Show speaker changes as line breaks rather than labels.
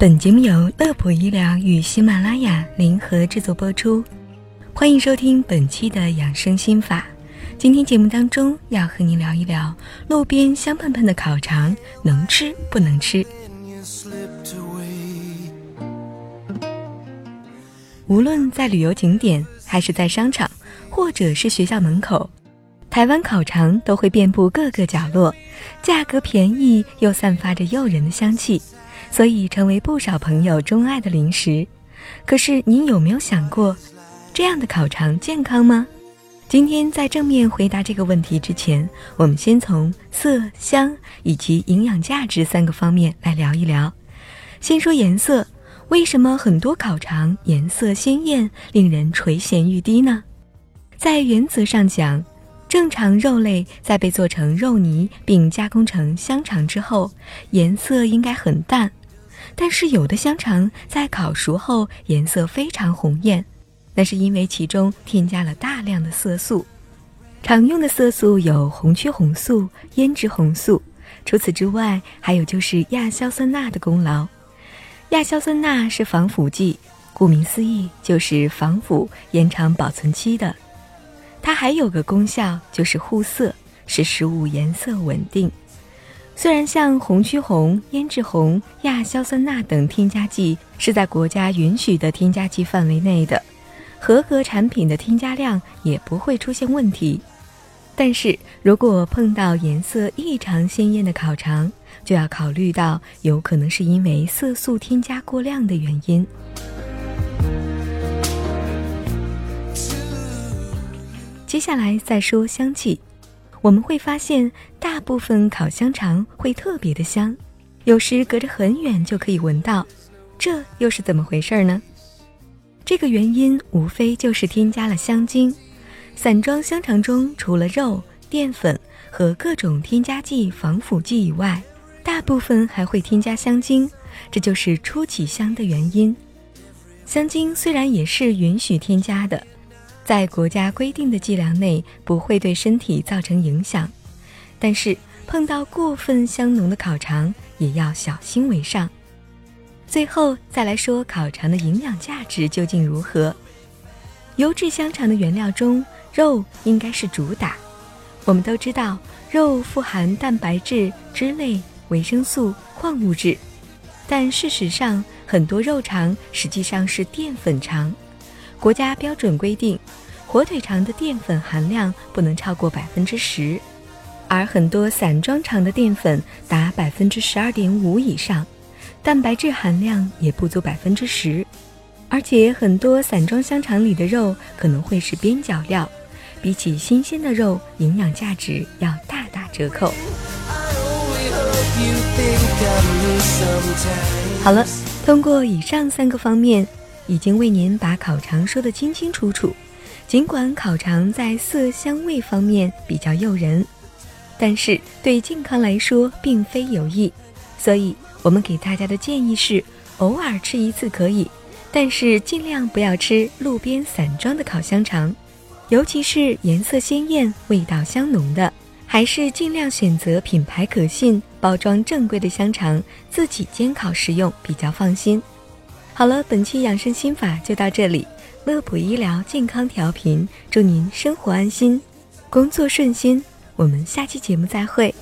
本节目由乐普医疗与喜马拉雅联合制作播出，欢迎收听本期的养生心法。今天节目当中要和您聊一聊路边香喷喷的烤肠能吃不能吃。无论在旅游景点，还是在商场，或者是学校门口，台湾烤肠都会遍布各个角落，价格便宜又散发着诱人的香气。所以成为不少朋友钟爱的零食。可是您有没有想过，这样的烤肠健康吗？今天在正面回答这个问题之前，我们先从色香以及营养价值三个方面来聊一聊。先说颜色，为什么很多烤肠颜色鲜艳，令人垂涎欲滴呢？在原则上讲，正常肉类在被做成肉泥并加工成香肠之后，颜色应该很淡。但是有的香肠在烤熟后颜色非常红艳，那是因为其中添加了大量的色素。常用的色素有红曲红素、胭脂红素，除此之外，还有就是亚硝酸钠的功劳。亚硝酸钠是防腐剂，顾名思义就是防腐、延长保存期的。它还有个功效就是护色，使食物颜色稳定。虽然像红曲红、胭脂红、亚硝酸钠等添加剂是在国家允许的添加剂范围内的，合格产品的添加量也不会出现问题，但是如果碰到颜色异常鲜艳的烤肠，就要考虑到有可能是因为色素添加过量的原因。接下来再说香气。我们会发现，大部分烤香肠会特别的香，有时隔着很远就可以闻到，这又是怎么回事呢？这个原因无非就是添加了香精。散装香肠中除了肉、淀粉和各种添加剂、防腐剂以外，大部分还会添加香精，这就是初起香的原因。香精虽然也是允许添加的。在国家规定的剂量内，不会对身体造成影响，但是碰到过分香浓的烤肠，也要小心为上。最后再来说烤肠的营养价值究竟如何？优质香肠的原料中，肉应该是主打。我们都知道，肉富含蛋白质、脂类、维生素、矿物质，但事实上，很多肉肠实际上是淀粉肠。国家标准规定，火腿肠的淀粉含量不能超过百分之十，而很多散装肠的淀粉达百分之十二点五以上，蛋白质含量也不足百分之十，而且很多散装香肠里的肉可能会是边角料，比起新鲜的肉，营养价值要大打折扣。好了，通过以上三个方面。已经为您把烤肠说得清清楚楚。尽管烤肠在色香味方面比较诱人，但是对健康来说并非有益。所以，我们给大家的建议是：偶尔吃一次可以，但是尽量不要吃路边散装的烤香肠，尤其是颜色鲜艳、味道香浓的。还是尽量选择品牌可信、包装正规的香肠，自己煎烤食用比较放心。好了，本期养生心法就到这里。乐普医疗健康调频，祝您生活安心，工作顺心。我们下期节目再会。